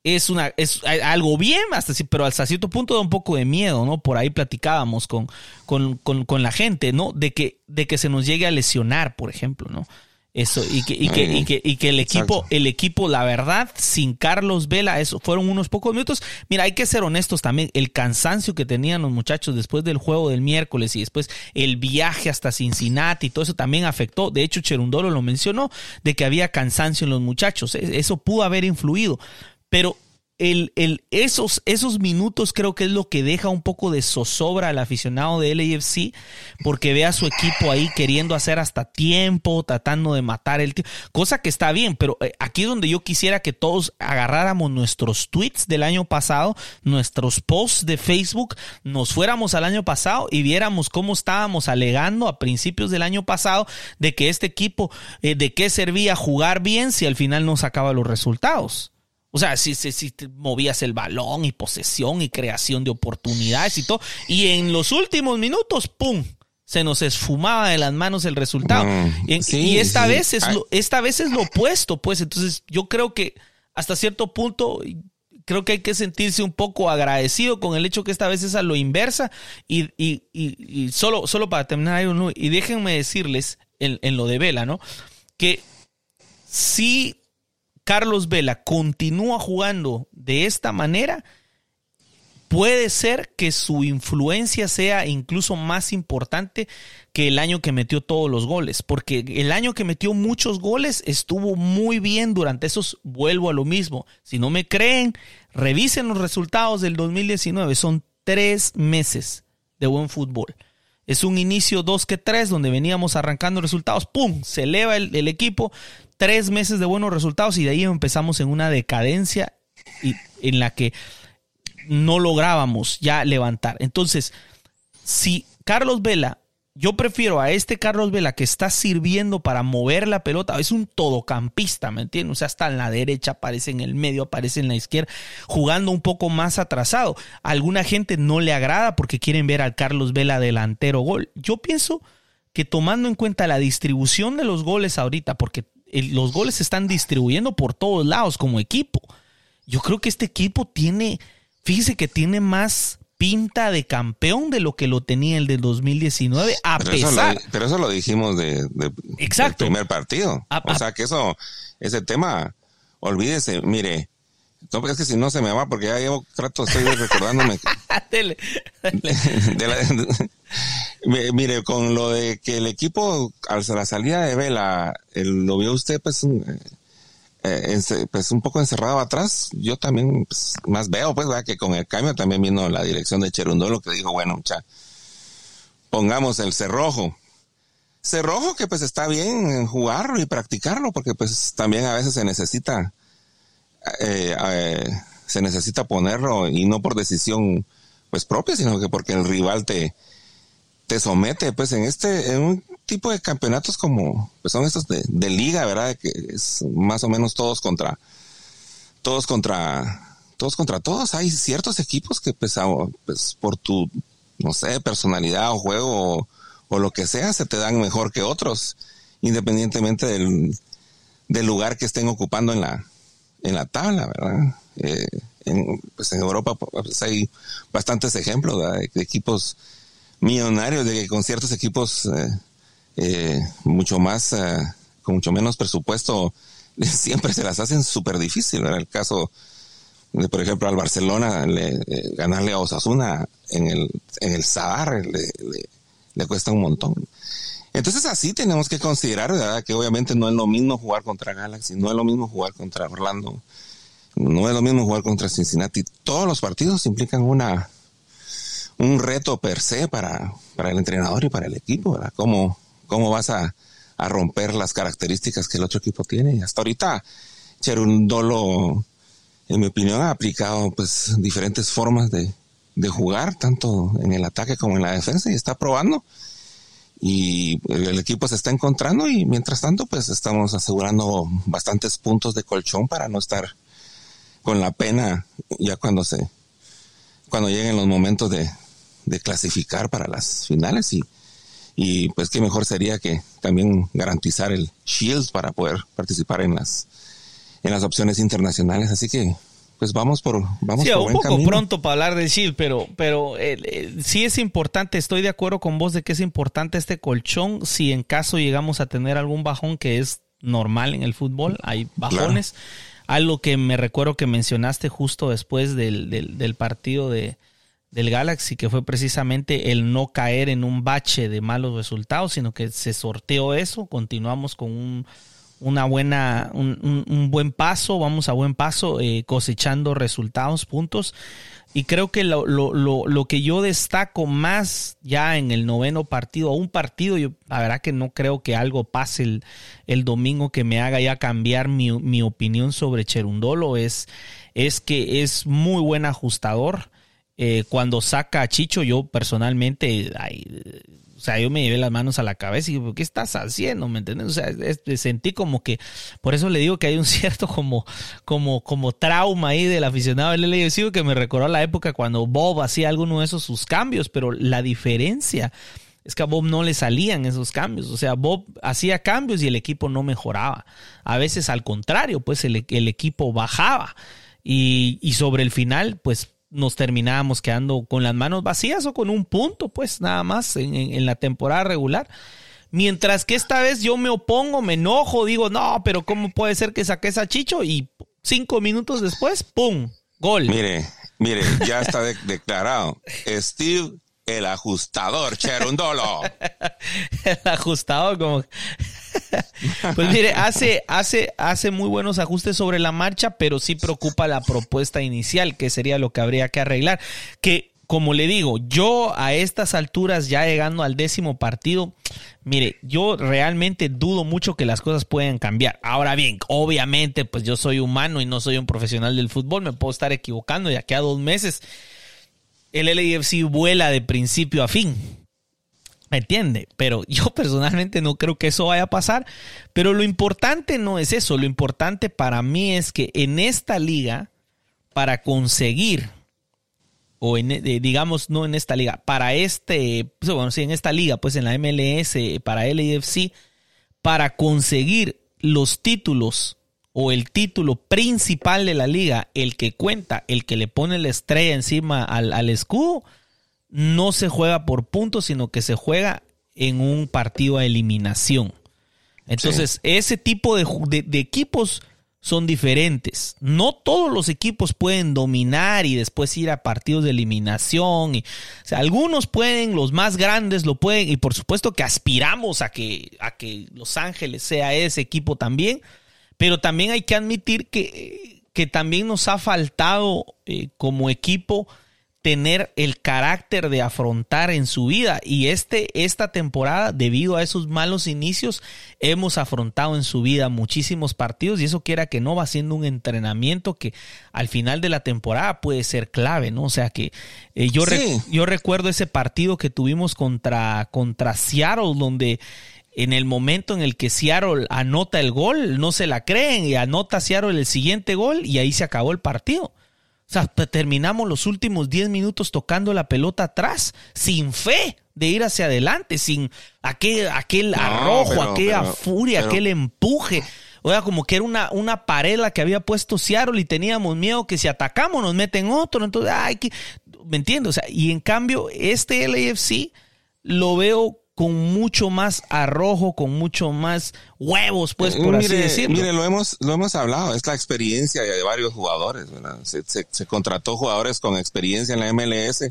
es una es algo bien hasta pero hasta cierto punto da un poco de miedo no por ahí platicábamos con con, con, con la gente no de que de que se nos llegue a lesionar por ejemplo no eso y que y que, y que, y que el equipo Exacto. el equipo la verdad sin Carlos Vela eso fueron unos pocos minutos. Mira hay que ser honestos también el cansancio que tenían los muchachos después del juego del miércoles y después el viaje hasta Cincinnati y todo eso también afectó. De hecho Cherundolo lo mencionó de que había cansancio en los muchachos. E- eso pudo haber influido. Pero el, el, esos, esos minutos creo que es lo que deja un poco de zozobra al aficionado de LAFC, porque ve a su equipo ahí queriendo hacer hasta tiempo, tratando de matar el tiempo, cosa que está bien, pero eh, aquí es donde yo quisiera que todos agarráramos nuestros tweets del año pasado, nuestros posts de Facebook, nos fuéramos al año pasado y viéramos cómo estábamos alegando a principios del año pasado de que este equipo, eh, de qué servía jugar bien si al final no sacaba los resultados. O sea, si, si, si te movías el balón y posesión y creación de oportunidades y todo. Y en los últimos minutos, ¡pum! Se nos esfumaba de las manos el resultado. Mm, y, sí, y esta sí. vez es lo, esta vez es lo opuesto, pues. Entonces, yo creo que hasta cierto punto, creo que hay que sentirse un poco agradecido con el hecho que esta vez es a lo inversa. Y, y, y, y solo, solo para terminar y déjenme decirles en, en lo de Vela, ¿no? Que si Carlos Vela continúa jugando de esta manera, puede ser que su influencia sea incluso más importante que el año que metió todos los goles, porque el año que metió muchos goles estuvo muy bien durante esos, vuelvo a lo mismo, si no me creen, revisen los resultados del 2019, son tres meses de buen fútbol. Es un inicio 2 que 3 donde veníamos arrancando resultados, ¡pum! Se eleva el, el equipo, tres meses de buenos resultados y de ahí empezamos en una decadencia y, en la que no lográbamos ya levantar. Entonces, si Carlos Vela, yo prefiero a este Carlos Vela que está sirviendo para mover la pelota, es un todocampista, ¿me entiendes? O sea, está en la derecha, aparece en el medio, aparece en la izquierda, jugando un poco más atrasado. A alguna gente no le agrada porque quieren ver al Carlos Vela delantero gol. Yo pienso que tomando en cuenta la distribución de los goles ahorita, porque el- los goles se están distribuyendo por todos lados como equipo. Yo creo que este equipo tiene, fíjese que tiene más pinta de campeón de lo que lo tenía el del 2019, a Pero eso, pesar. lo, pero eso lo dijimos de, de- Exacto. del primer partido. A- o sea que eso, ese tema, olvídese, mire, no, es que si no se me va, porque ya llevo trato, estoy recordándome Dele, dele. de la- mire, con lo de que el equipo, al la salida de Vela, el- lo vio usted, pues, eh, eh, pues un poco encerrado atrás. Yo también pues, más veo, pues, ¿verdad? que con el cambio también vino la dirección de Cherundolo que dijo, bueno, mucha, pongamos el cerrojo. Cerrojo que pues está bien en jugarlo y practicarlo, porque pues también a veces se necesita, eh, eh, se necesita ponerlo y no por decisión pues propia, sino que porque el rival te, te somete, pues en este, en un tipo de campeonatos como, pues son estos de, de liga, ¿verdad? Que es más o menos todos contra, todos contra, todos contra todos. Hay ciertos equipos que pues, pues por tu, no sé, personalidad o juego o, o lo que sea, se te dan mejor que otros, independientemente del, del lugar que estén ocupando en la, en la tabla, ¿verdad? Eh, en, pues en Europa pues hay bastantes ejemplos ¿verdad? de, de equipos millonarios, de que con ciertos equipos eh, eh, mucho más, eh, con mucho menos presupuesto, siempre se las hacen súper difícil. ¿verdad? El caso de, por ejemplo, al Barcelona, le, ganarle a Osasuna en el, en el Sadar, le, cuesta un montón. Entonces así tenemos que considerar. Que obviamente no es lo mismo jugar contra Galaxy, no es lo mismo jugar contra Orlando, no es lo mismo jugar contra Cincinnati. Todos los partidos implican una un reto per se para, para el entrenador y para el equipo, ¿verdad? ¿Cómo, vas a, a romper las características que el otro equipo tiene? Y hasta ahorita Cherundolo, en mi opinión, ha aplicado pues diferentes formas de, de jugar, tanto en el ataque como en la defensa, y está probando. y el equipo se está encontrando y mientras tanto pues estamos asegurando bastantes puntos de colchón para no estar con la pena ya cuando se cuando lleguen los momentos de, de clasificar para las finales y, y pues qué mejor sería que también garantizar el Shield para poder participar en las en las opciones internacionales así que pues vamos por vamos Sí, por un buen poco camino. pronto para hablar del Shield, pero, pero eh, eh, sí es importante, estoy de acuerdo con vos de que es importante este colchón si en caso llegamos a tener algún bajón que es normal en el fútbol, hay bajones. Algo que me recuerdo que mencionaste justo después del, del, del partido de, del Galaxy, que fue precisamente el no caer en un bache de malos resultados, sino que se sorteó eso, continuamos con un, una buena, un, un- buen paso, vamos a buen paso, eh, cosechando resultados, puntos. Y creo que lo, lo, lo, lo que yo destaco más ya en el noveno partido, o un partido, yo la verdad que no creo que algo pase el, el domingo que me haga ya cambiar mi, mi opinión sobre Cherundolo, es, es que es muy buen ajustador. Eh, cuando saca a Chicho, yo personalmente, ay, o sea, yo me llevé las manos a la cabeza y dije, ¿qué estás haciendo? ¿Me entiendes? O sea, es- sentí como que, por eso le digo que hay un cierto como, como, como trauma ahí del aficionado del LAFC que me recordó la época cuando Bob hacía alguno de esos sus cambios, pero la diferencia es que a Bob no le salían esos cambios. O sea, Bob hacía cambios y el equipo no mejoraba. A veces al contrario, pues el, equipo bajaba. Y sobre el final, pues nos terminábamos quedando con las manos vacías o con un punto, pues nada más en, la temporada regular. Mientras que esta vez yo me opongo, me enojo, digo, no, pero ¿cómo puede ser que saques a Chicho? Y cinco minutos después, ¡pum! Gol. Mire, mire, ya está de- declarado. Steve el ajustador Cherundolo. el ajustador como pues mire hace hace hace muy buenos ajustes sobre la marcha pero sí preocupa la propuesta inicial que sería lo que habría que arreglar que como le digo yo a estas alturas ya llegando al décimo partido mire yo realmente dudo mucho que las cosas puedan cambiar ahora bien obviamente pues yo soy humano y no soy un profesional del fútbol me puedo estar equivocando y aquí a dos meses el LAFC vuela de principio a fin ¿Me entiende? Pero yo personalmente no creo que eso vaya a pasar. Pero lo importante no es eso. Lo importante para mí es que en esta liga, para conseguir, o en, eh, digamos, no en esta liga, para este, pues, bueno, sí, en esta liga, pues en la MLS, para LAFC, para conseguir los títulos o el título principal de la liga, el que cuenta, el que le pone la estrella encima al, al escudo, no se juega por puntos, sino que se juega en un partido a eliminación. Entonces, ese tipo de, de equipos son diferentes. No todos los equipos pueden dominar y después ir a partidos de eliminación. Y, o sea, algunos pueden, los más grandes lo pueden, y por supuesto que aspiramos a que, a que Los Ángeles sea ese equipo también. Pero también hay que admitir que, que también nos ha faltado eh, como equipo tener el carácter de afrontar en su vida. Y este, esta temporada, debido a esos malos inicios, hemos afrontado en su vida muchísimos partidos y eso quiera que no va siendo un entrenamiento que al final de la temporada puede ser clave, ¿no? O sea que eh, yo, re- yo recuerdo ese partido que tuvimos contra, contra Seattle, donde en el momento en el que Seattle anota el gol, no se la creen y anota Seattle el siguiente gol y ahí se acabó el partido. O sea, te- terminamos los últimos 10 minutos tocando la pelota atrás, sin fe de ir hacia adelante, sin aquel, aquel No, arrojo, pero- aquella pero- furia, pero- aquel empuje. O sea, como que era una, una pared la que había puesto Seattle y teníamos miedo que si atacamos nos meten otro. Entonces, ay, que, ¿me entiendes? O sea, y en cambio, este LAFC lo veo con mucho más arrojo, con mucho más huevos, pues, por así mire, decirlo. mire, lo hemos, lo hemos hablado, es la experiencia de varios jugadores, ¿verdad? Se, se- se contrató jugadores con experiencia en la MLS,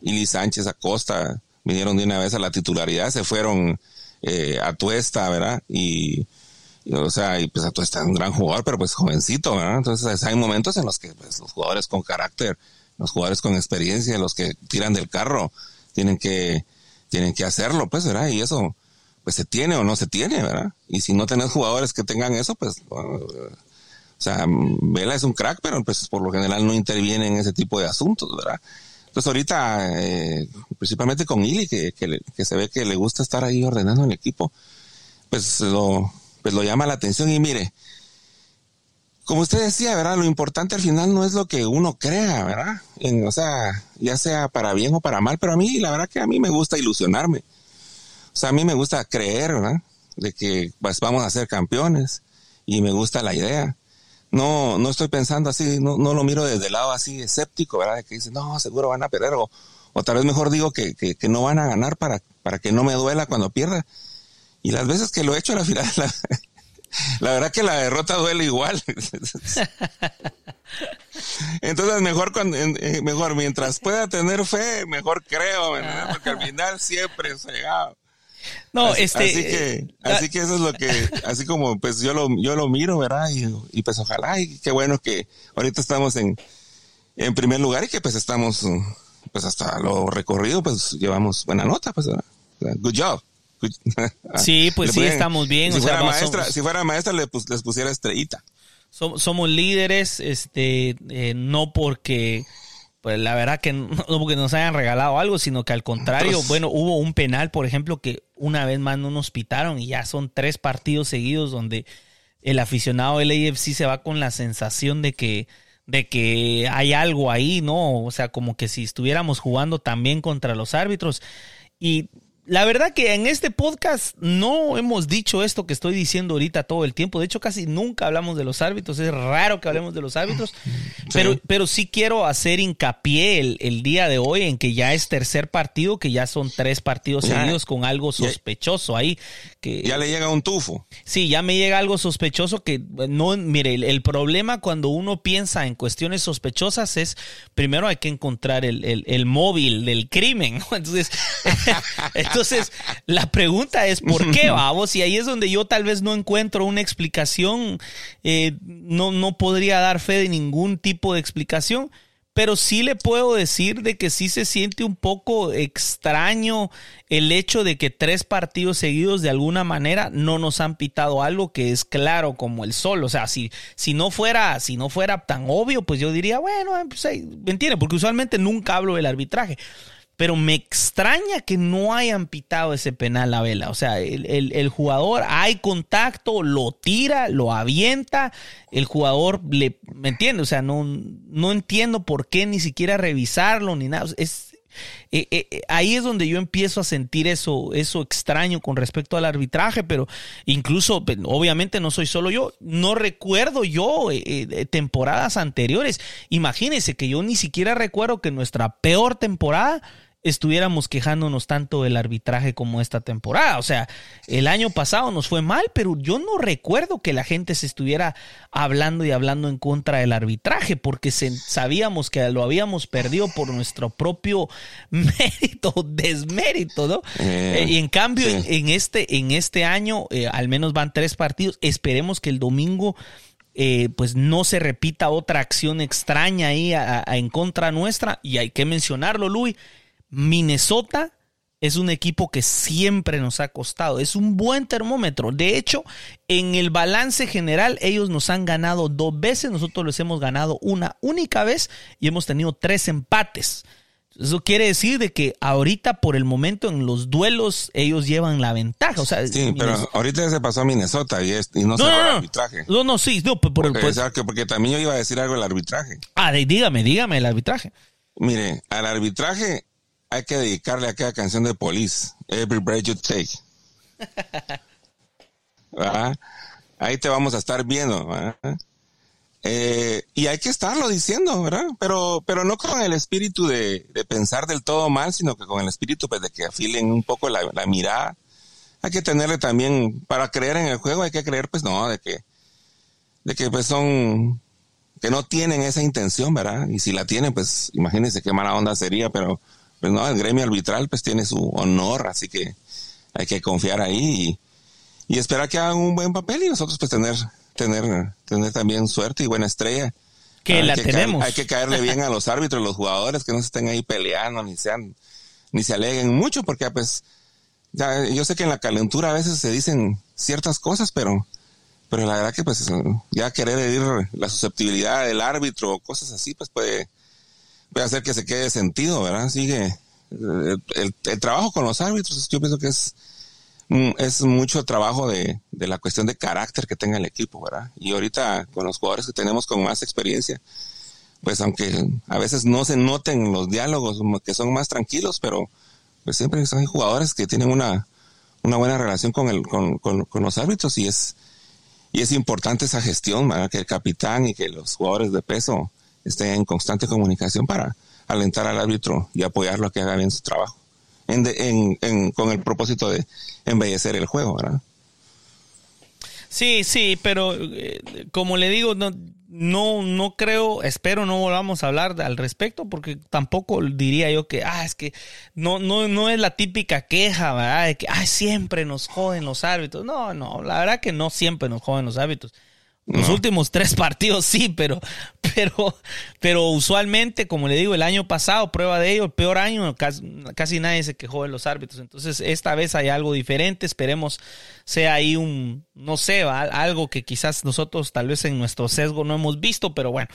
Ili Sánchez Acosta, vinieron de una vez a la titularidad, se fueron eh, a Tuesta, ¿verdad? Y, y, o sea, y pues Atuesta es un gran jugador, pero pues jovencito, ¿verdad? Entonces hay momentos en los que pues, los jugadores con carácter, los jugadores con experiencia, los que tiran del carro, tienen que, tienen que hacerlo, pues, ¿verdad? Y eso, pues se tiene o no se tiene, ¿verdad? Y si no tenés jugadores que tengan eso, pues, bueno, eh, o sea, Vela es un crack, pero pues por lo general no interviene en ese tipo de asuntos, ¿verdad? Entonces ahorita, eh, principalmente con Ili, que, que, que se ve que le gusta estar ahí ordenando el equipo, pues lo, pues lo llama la atención y mire, como usted decía, ¿verdad? Lo importante al final no es lo que uno crea, ¿verdad? O sea, ya sea para bien o para mal, pero a mí, la verdad que a mí me gusta ilusionarme. O sea, a mí me gusta creer, ¿verdad? De que pues, vamos a ser campeones y me gusta la idea. No, no estoy pensando así, no, no lo miro desde el lado así escéptico, ¿verdad? De que dice, no, seguro van a perder o, o tal vez mejor digo que, que, que no van a ganar para, para que no me duela cuando pierda. Y las veces que lo he hecho, la final, la verdad que la derrota duele igual. Entonces mejor cuando, eh, mejor mientras pueda tener fe, mejor creo, ¿verdad? porque al final siempre se llega. No, así, este. así que, eh, así que eso es lo que, así como pues yo lo, yo lo miro, ¿verdad? Y, y pues ojalá, y qué bueno que ahorita estamos en, en primer lugar y que pues estamos, pues hasta lo recorrido, pues llevamos buena nota, pues, ¿verdad? Good job. Sí, pues sí, estamos bien, Si o fuera maestra, somos- si fuera maestra le, pus- les pusiera estrellita. som- somos líderes, este, eh, no porque, pues la verdad que no, no porque nos hayan regalado algo, sino que al contrario, bueno, hubo un penal, por ejemplo, que una vez más no nos pitaron y ya son tres partidos seguidos donde el aficionado del AFC se va con la sensación de que de que hay algo ahí, ¿no? O sea, como que si estuviéramos jugando también contra los árbitros. Y la verdad que en este podcast no hemos dicho esto que estoy diciendo ahorita todo el tiempo. De hecho, casi nunca hablamos de los árbitros. Es raro que hablemos de los árbitros. Pero, pero sí quiero hacer hincapié el, el día de hoy en que ya es tercer partido, que ya son tres partidos Ya. seguidos con algo sospechoso ahí. Que, Ya le llega un tufo. Sí, ya me llega algo sospechoso que no, mire, el, el problema cuando uno piensa en cuestiones sospechosas es, primero hay que encontrar el, el- el móvil del crimen. Entonces, entonces, la pregunta es, ¿por qué, vamos? Y ahí es donde yo tal vez no encuentro una explicación, eh, no, no podría dar fe de ningún tipo de explicación. Pero sí le puedo decir de que sí se siente un poco extraño el hecho de que tres partidos seguidos de alguna manera no nos han pitado algo que es claro como el sol. O sea, si, si no fuera, si no fuera tan obvio, pues yo diría, bueno, pues, ¿me entiende? Porque usualmente nunca hablo del arbitraje. Pero me extraña que no hayan pitado ese penal a vela. O sea, el, el- jugador hay contacto, lo tira, lo avienta. El jugador le. ¿Me entiende? O sea, no, no entiendo por qué ni siquiera revisarlo ni nada. Es, eh, eh, eh, ahí es donde yo empiezo a sentir eso, eso extraño con respecto al arbitraje, pero incluso, pues, obviamente no soy solo yo, no recuerdo yo eh, temporadas anteriores. Imagínense que yo ni siquiera recuerdo que nuestra peor temporada estuviéramos quejándonos tanto del arbitraje como esta temporada. O sea, el año pasado nos fue mal, pero yo no recuerdo que la gente se estuviera hablando y hablando en contra del arbitraje, porque se- sabíamos que lo habíamos perdido por nuestro propio mérito, desmérito, ¿no? Eh, Eh, y en cambio, sí. en, en este, en este año, eh, al menos van tres partidos. Esperemos que el domingo eh, pues no se repita otra acción extraña ahí a- a- en contra nuestra. Y hay que mencionarlo, Luis. Minnesota es un equipo que siempre nos ha costado. Es un buen termómetro. De hecho, en el balance general, ellos nos han ganado dos veces. Nosotros les hemos ganado una única vez y hemos tenido tres empates. Eso quiere decir de que ahorita, por el momento, en los duelos, ellos llevan la ventaja. O sea, Sí, pero ahorita ya se pasó a Minnesota y, es- y no, no, se no, el no. arbitraje. No, no, sí, no, por Porque, pues- porque también yo iba a decir algo del arbitraje. ah, dígame, dígame el arbitraje. Mire, al arbitraje hay que dedicarle a aquella canción de Police, Every Breath You Take. ¿Verdad? Ahí te vamos a estar viendo. ¿verdad? Eh, y hay que estarlo diciendo, ¿verdad? Pero, pero no con el espíritu de, de pensar del todo mal, sino que con el espíritu pues, de que afilen un poco la, la mirada. Hay que tenerle también, para creer en el juego, hay que creer, pues no, de que, de que pues son, que no tienen esa intención, ¿verdad? Y si la tienen, pues imagínense qué mala onda sería, pero pues no, el gremio arbitral pues tiene su honor, así que hay que confiar ahí y, y esperar que hagan un buen papel y nosotros pues tener, tener, tener también suerte y buena estrella. Que Hay la caer- tenemos. hay que caerle bien a los árbitros, los jugadores, que no se estén ahí peleando, ni sean, ni se aleguen mucho, porque pues ya, yo sé que en la calentura a veces se dicen ciertas cosas, pero, pero la verdad que pues ya querer herir la susceptibilidad del árbitro o cosas así, pues puede, puede hacer que se quede sentido, ¿verdad? Sigue eh, el, el trabajo con los árbitros, yo pienso que es, mm, es mucho trabajo de, de la cuestión de carácter que tenga el equipo, ¿verdad? Y ahorita con los jugadores que tenemos con más experiencia, pues aunque a veces no se noten los diálogos, que son más tranquilos, pero pues siempre son jugadores que tienen una, una buena relación con, el, con, con, con los árbitros y es, y es importante esa gestión, ¿verdad? que el capitán y que los jugadores de peso estén en constante comunicación para alentar al árbitro y apoyarlo a que haga bien su trabajo, en de- en- en- con el propósito de embellecer el juego, ¿verdad? Sí, sí, pero eh, como le digo, no, no, no creo, espero no volvamos a hablar al respecto, porque tampoco diría yo que, ah, es que no, no, no es la típica queja, ¿verdad? De que, ah, siempre nos joden los árbitros. No, no, la verdad que no siempre nos joden los árbitros. Los No. últimos tres partidos sí, pero, pero, pero usualmente, como le digo, el año pasado, prueba de ello, el peor año, casi, casi nadie se quejó de los árbitros. Entonces, esta vez hay algo diferente. Esperemos sea ahí un, no sé, va, algo que quizás nosotros tal vez en nuestro sesgo no hemos visto, pero bueno.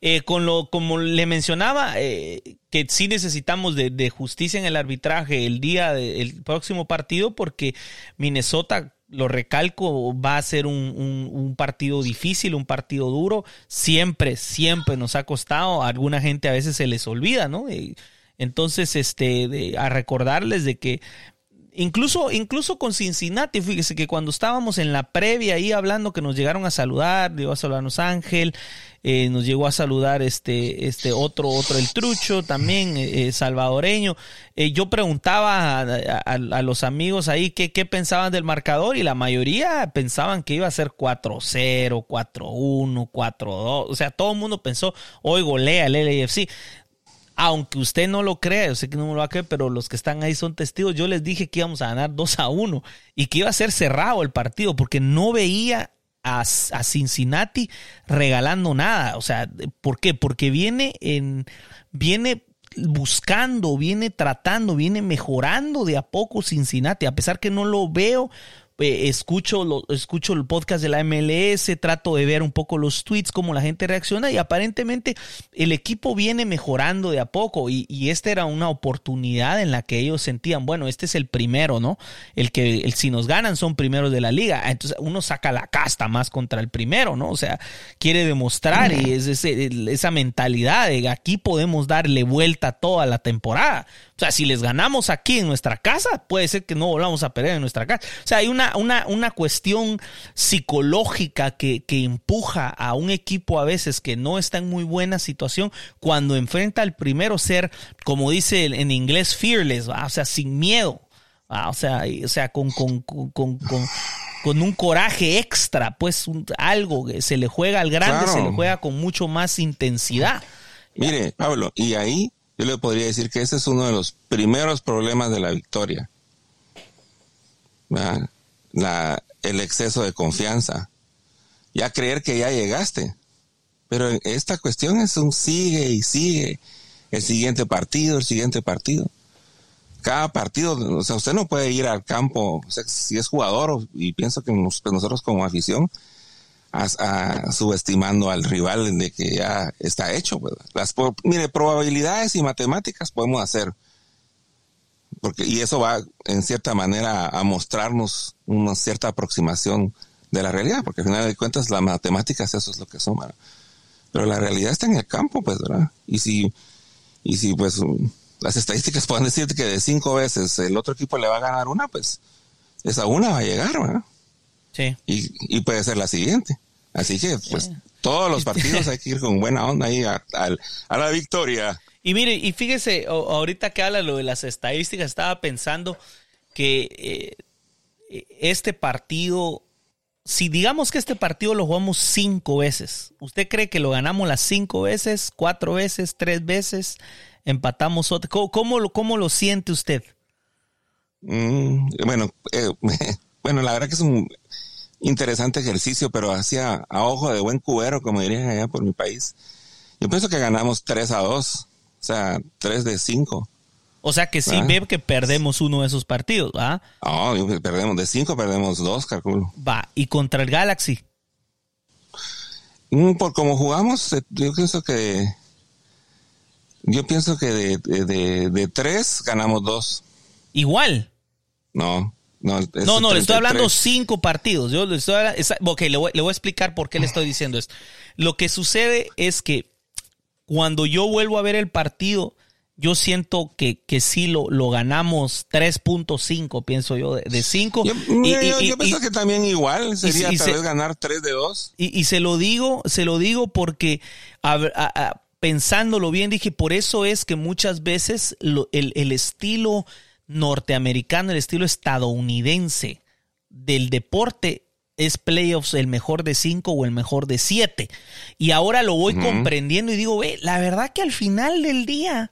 Eh, con lo, como le mencionaba, eh, que sí necesitamos de, de justicia en el arbitraje el día del próximo partido, porque Minnesota lo recalco, va a ser un, un- partido difícil, un partido duro. Siempre, siempre nos ha costado. A alguna gente a veces se les olvida, ¿no? Entonces, este, de- a recordarles de que incluso, incluso con Cincinnati, fíjese que cuando estábamos en la previa ahí hablando que nos llegaron a saludar, llegó a saludarnos Ángel, eh, nos llegó a saludar este, este otro, otro el trucho también, eh, eh, salvadoreño. Yo preguntaba a los amigos ahí qué, qué pensaban del marcador y la mayoría pensaban que iba a ser 4-0, 4-1, 4-2. O sea, todo el mundo pensó, hoy golea el LAFC aunque usted no lo crea, yo sé que no me lo va a creer, pero los que están ahí son testigos. Yo les dije que íbamos a ganar 2 a 1 y que iba a ser cerrado el partido porque no veía a, a Cincinnati regalando nada. O sea, ¿por qué? Porque viene en viene buscando, viene tratando, viene mejorando de a poco Cincinnati, a pesar que no lo veo eh, escucho, lo, escucho el podcast de la MLS, trato de ver un poco los tweets, cómo la gente reacciona y aparentemente el equipo viene mejorando de a poco y, y esta era una oportunidad en la que ellos sentían, bueno, este es el primero, ¿no? El que el, si nos ganan son primeros de la liga, entonces uno saca la casta más contra el primero, ¿no? O sea, quiere demostrar y es ese- esa mentalidad de aquí podemos darle vuelta toda la temporada. O sea, si les ganamos aquí en nuestra casa, puede ser que no volvamos a perder en nuestra casa. O sea, hay una, una, una cuestión psicológica que, que empuja a un equipo a veces que no está en muy buena situación cuando enfrenta al primero ser, como dice en inglés, fearless, ¿va? o sea, sin miedo. O sea, o sea con, con, con, con, con- con un coraje extra, pues un- algo que se le juega al grande, Claro. se le juega con mucho más intensidad. Mire, Pablo, y ahí yo le podría decir que ese es uno de los primeros problemas de la victoria. La, el exceso de confianza. Ya creer que ya llegaste. Pero esta cuestión es un sigue y sigue. El siguiente partido, el siguiente partido. Cada partido, o sea, usted no puede ir al campo, si es jugador, y pienso que pues nosotros como afición, a- a- subestimando al rival de que ya está hecho. pues. Las mire, probabilidades y matemáticas podemos hacer. Porque, y eso va en cierta manera a mostrarnos una cierta aproximación de la realidad, porque al final de cuentas las matemáticas eso es lo que son. ¿verdad? Pero la realidad está en el campo, pues, ¿verdad? Y si, y si pues las estadísticas pueden decirte que de cinco veces el otro equipo le va a ganar una, pues esa una va a llegar, ¿verdad? Sí. y, y puede ser la siguiente. Así que, pues, todos los partidos hay que ir con buena onda ahí a, la victoria. Y mire, y fíjese, ahorita que habla lo de las estadísticas, estaba pensando que eh, este partido, si digamos que este partido lo jugamos cinco veces, ¿usted cree que lo ganamos las cinco veces, cuatro veces, tres veces, empatamos otra? ¿Cómo, cómo lo, cómo lo siente usted? Mm, bueno, eh, bueno, la verdad que es un interesante ejercicio, pero hacia a ojo de buen cubero, como dirían allá por mi país. Yo pienso que ganamos 3 a 2, o sea, 3 de 5. O sea que sí Ah. ve que perdemos uno de esos partidos, ¿va? Oh, yo- perdemos de 5, perdemos 2, calculo. Va, y contra el Galaxy. Mm, Por como jugamos, eh, yo pienso que Yo pienso que de, de, de- de tres ganamos dos. Igual. No, no. es No, no, le estoy 33. hablando cinco partidos. Yo le estoy habla- esa- ok, le voy, le voy a explicar por qué le estoy diciendo esto. Lo que sucede es que cuando yo vuelvo a ver el partido, yo siento que, que sí lo, lo ganamos 3.5, pienso yo, de 5. Yo, yo- yo- yo pienso que también igual sería tal se- vez ganar tres de dos. Y, y se lo digo, se lo digo porque a ver, a- a- pensándolo bien, dije, por eso es que muchas veces lo- el, el estilo norteamericano, el estilo estadounidense del deporte es playoffs el mejor de cinco o el mejor de siete. Y ahora lo voy comprendiendo y digo, ve, la verdad que al final del día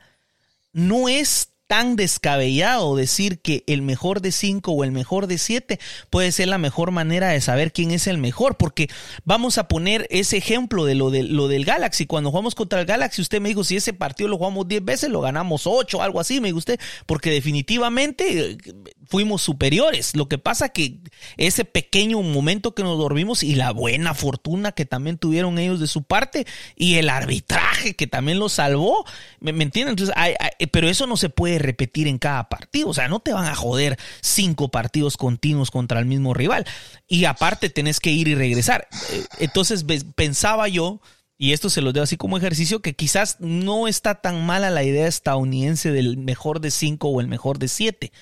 no es tan descabellado decir que el mejor de cinco o el mejor de siete puede ser la mejor manera de saber quién es el mejor, porque vamos a poner ese ejemplo de lo, de, lo del Galaxy. Cuando jugamos contra el Galaxy, usted me dijo, si ese partido lo jugamos 10 veces, lo ganamos 8, algo así, me dijo usted, porque definitivamente eh, fuimos superiores. Lo que pasa que ese pequeño momento que nos dormimos y la buena fortuna que también tuvieron ellos de su parte y el arbitraje que también los salvó, ¿me, me entienden? Entonces, hay- hay- pero eso no se puede repetir en cada partido, o sea, no te van a joder cinco partidos continuos contra el mismo rival y aparte tenés que ir y regresar. Eh, Entonces, pensaba yo y esto se los dejo así como ejercicio, que quizás no está tan mala la idea estadounidense del mejor de cinco o el mejor de siete.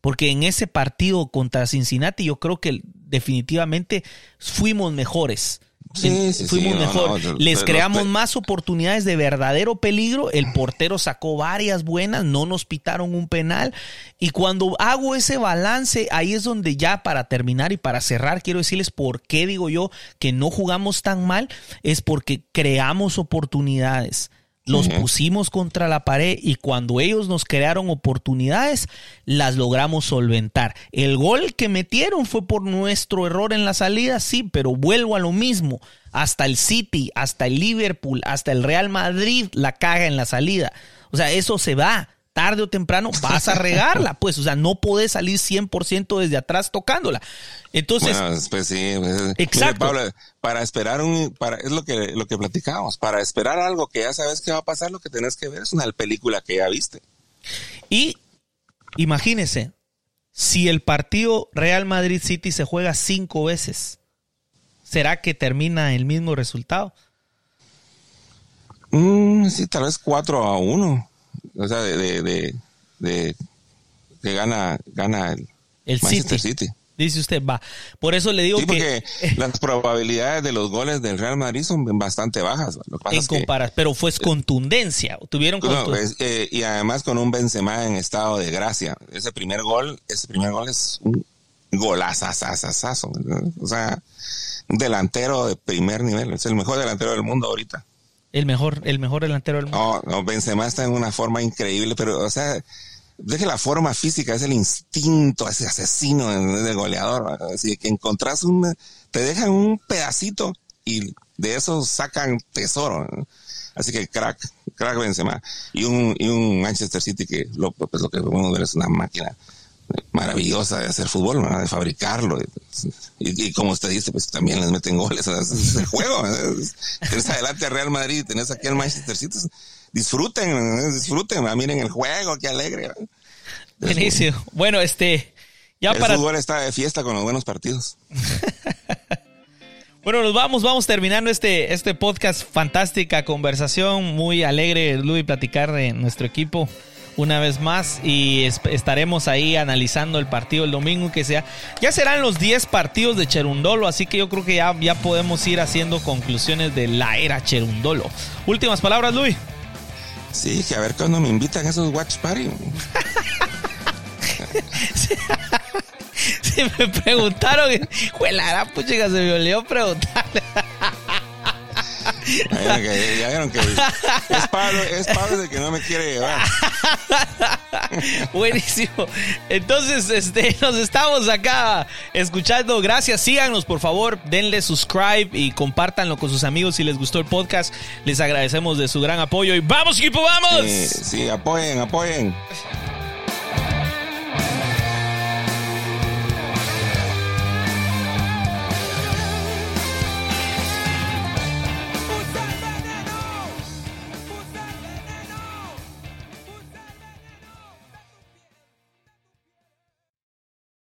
Porque en ese partido contra Cincinnati yo creo que definitivamente fuimos mejores. Sí, En- sí, fuimos sí, mejor. no, Les creamos más oportunidades de verdadero peligro. El portero sacó varias buenas, no nos pitaron un penal. Y cuando hago ese balance, ahí es donde ya para terminar y para cerrar, quiero decirles por qué digo yo que no jugamos tan mal. Es porque creamos oportunidades. Los pusimos contra la pared y cuando ellos nos crearon oportunidades, las logramos solventar. El gol que metieron fue por nuestro error en la salida, sí, pero vuelvo a lo mismo. Hasta el City, hasta el Liverpool, hasta el Real Madrid la caga en la salida. O sea, eso se va. Tarde o temprano vas a regarla, pues. O sea, no podés salir 100% desde atrás tocándola. Entonces, Bueno, pues sí. pues, Exacto. mire, Pablo, para esperar un, para, es lo que, lo que platicábamos, para esperar algo que ya sabes que va a pasar, lo que tenés que ver es una película que ya viste. Y imagínese, si el partido Real Madrid City se juega cinco veces, ¿será que termina el mismo resultado? Mm, sí, tal vez 4 a 1. O sea, de, de, de, de- que gana, gana el, El Manchester City. City. Dice usted, va. Por eso le digo Sí, que porque las probabilidades de los goles del Real Madrid son bastante bajas. Lo que pasa en es que- comparación, pero fue contundencia. Tuvieron No, es, eh, y además con un Benzema en estado de gracia. Ese primer gol, ese primer gol es un golazazazazazo. O sea, un delantero de primer nivel. Es el mejor delantero del mundo ahorita. El mejor, el mejor delantero del mundo. No, Benzema está en una forma increíble, pero, o sea, deje la forma física, es el instinto, ese asesino de, de goleador. Así que encontrás un, te dejan un pedacito y de eso sacan tesoro. Así que crack, crack Benzema. Y un, y un Manchester City que lo, pues lo que podemos ver es una máquina maravillosa de hacer fútbol, ¿verdad? de fabricarlo. Y, y como usted dice, pues también les meten goles. es, el juego. Tenés adelante a Real Madrid, tenés aquí al Manchester City. Disfruten, disfruten, ¿verdad? miren el juego, qué alegre. Buenísimo. Bueno, este, ya el para fútbol está de fiesta con los buenos partidos. Bueno, nos vamos, vamos terminando este, este podcast, fantástica conversación, muy alegre, Luis, platicar de nuestro equipo una vez más y es- estaremos ahí analizando el partido el domingo que sea. Ya serán los 10 partidos de Cherundolo, así que yo creo que ya, ya podemos ir haciendo conclusiones de la era Cherundolo. Últimas palabras, Luis. Sí, que a ver cuando me invitan a esos watch party. Si me preguntaron, juela, puchica, se me olvidó preguntarle. Ya vieron que, ya vieron que es Pablo, es Pablo el que no me quiere llevar. Buenísimo. Entonces, este, nos estamos acá escuchando. Gracias. Síganos, por favor. Denle subscribe y compártanlo con sus amigos si les gustó el podcast. Les agradecemos de su gran apoyo. Y vamos, equipo, vamos. Sí, sí, apoyen, apoyen.